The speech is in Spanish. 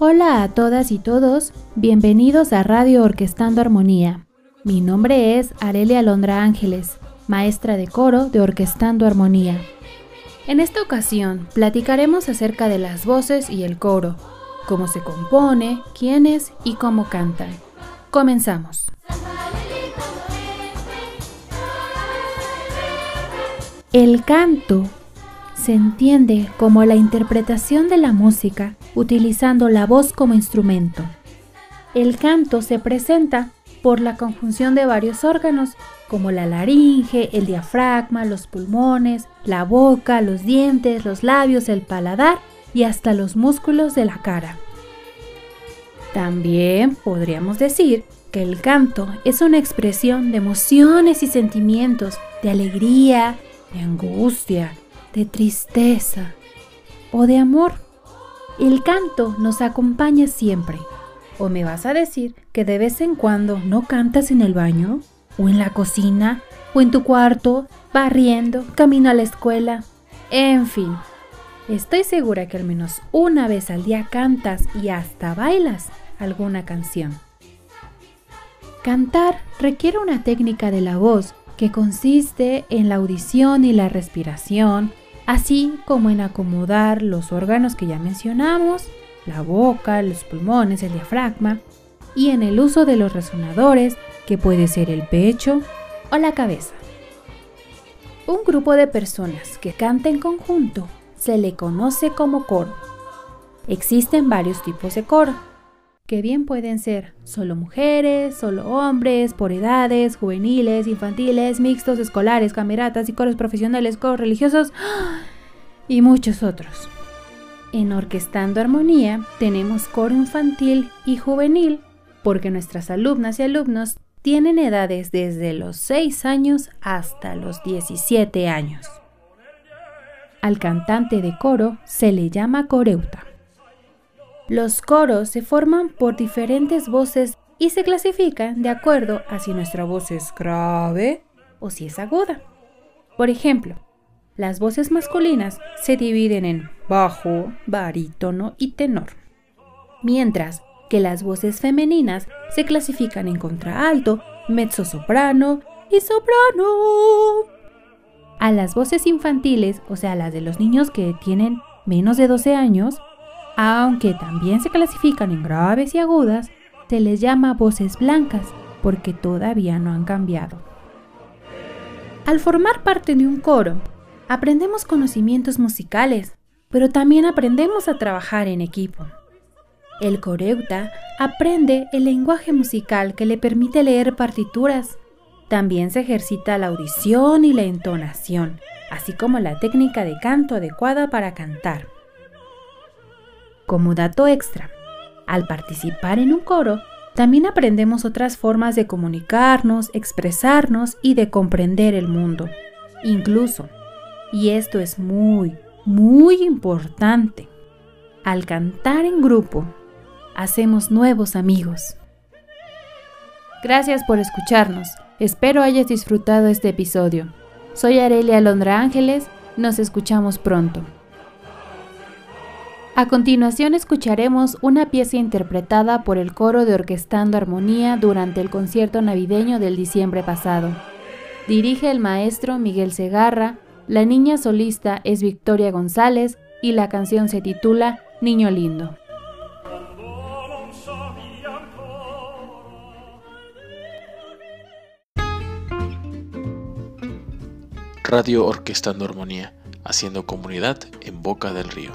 Hola a todas y todos, bienvenidos a Radio Orquestando Armonía. Mi nombre es Arelia Alondra Ángeles, maestra de coro de Orquestando Armonía. En esta ocasión platicaremos acerca de las voces y el coro, cómo se compone, quiénes y cómo cantan. Comenzamos. El canto se entiende como la interpretación de la música utilizando la voz como instrumento. El canto se presenta por la conjunción de varios órganos como la laringe, el diafragma, los pulmones, la boca, los dientes, los labios, el paladar y hasta los músculos de la cara. También podríamos decir que el canto es una expresión de emociones y sentimientos, de alegría, de angustia, de tristeza o de amor. El canto nos acompaña siempre. ¿O me vas a decir que de vez en cuando no cantas en el baño? ¿O en la cocina? ¿O en tu cuarto? ¿Barriendo? ¿Camino a la escuela? En fin, estoy segura que al menos una vez al día cantas y hasta bailas alguna canción. Cantar requiere una técnica de la voz que consiste en la audición y la respiración, así como en acomodar los órganos que ya mencionamos, la boca, los pulmones, el diafragma, y en el uso de los resonadores, que puede ser el pecho o la cabeza. Un grupo de personas que canta en conjunto se le conoce como coro. Existen varios tipos de coro, que bien pueden ser solo mujeres, solo hombres, por edades, juveniles, infantiles, mixtos, escolares, cameratas y coros profesionales, coros religiosos y muchos otros. En Orquestando Armonía tenemos coro infantil y juvenil porque nuestras alumnas y alumnos tienen edades desde los 6 años hasta los 17 años. Al cantante de coro se le llama coreuta. Los coros se forman por diferentes voces y se clasifican de acuerdo a si nuestra voz es grave o si es aguda. Por ejemplo, las voces masculinas se dividen en bajo, barítono y tenor, mientras que las voces femeninas se clasifican en contraalto, mezzosoprano y soprano. A las voces infantiles, o sea, las de los niños que tienen menos de 12 años, aunque también se clasifican en graves y agudas, se les llama voces blancas porque todavía no han cambiado. Al formar parte de un coro, aprendemos conocimientos musicales, pero también aprendemos a trabajar en equipo. El coreuta aprende el lenguaje musical que le permite leer partituras. También se ejercita la audición y la entonación, así como la técnica de canto adecuada para cantar. Como dato extra, al participar en un coro, también aprendemos otras formas de comunicarnos, expresarnos y de comprender el mundo. Incluso, y esto es muy, muy importante, al cantar en grupo, hacemos nuevos amigos. Gracias por escucharnos. Espero hayas disfrutado este episodio. Soy Arelia Alondra Ángeles. Nos escuchamos pronto. A continuación escucharemos una pieza interpretada por el coro de Orquestando Armonía durante el concierto navideño del diciembre pasado. Dirige el maestro Miguel Segarra, la niña solista es Victoria González y la canción se titula Niño Lindo. Radio Orquestando Armonía, haciendo comunidad en Boca del Río.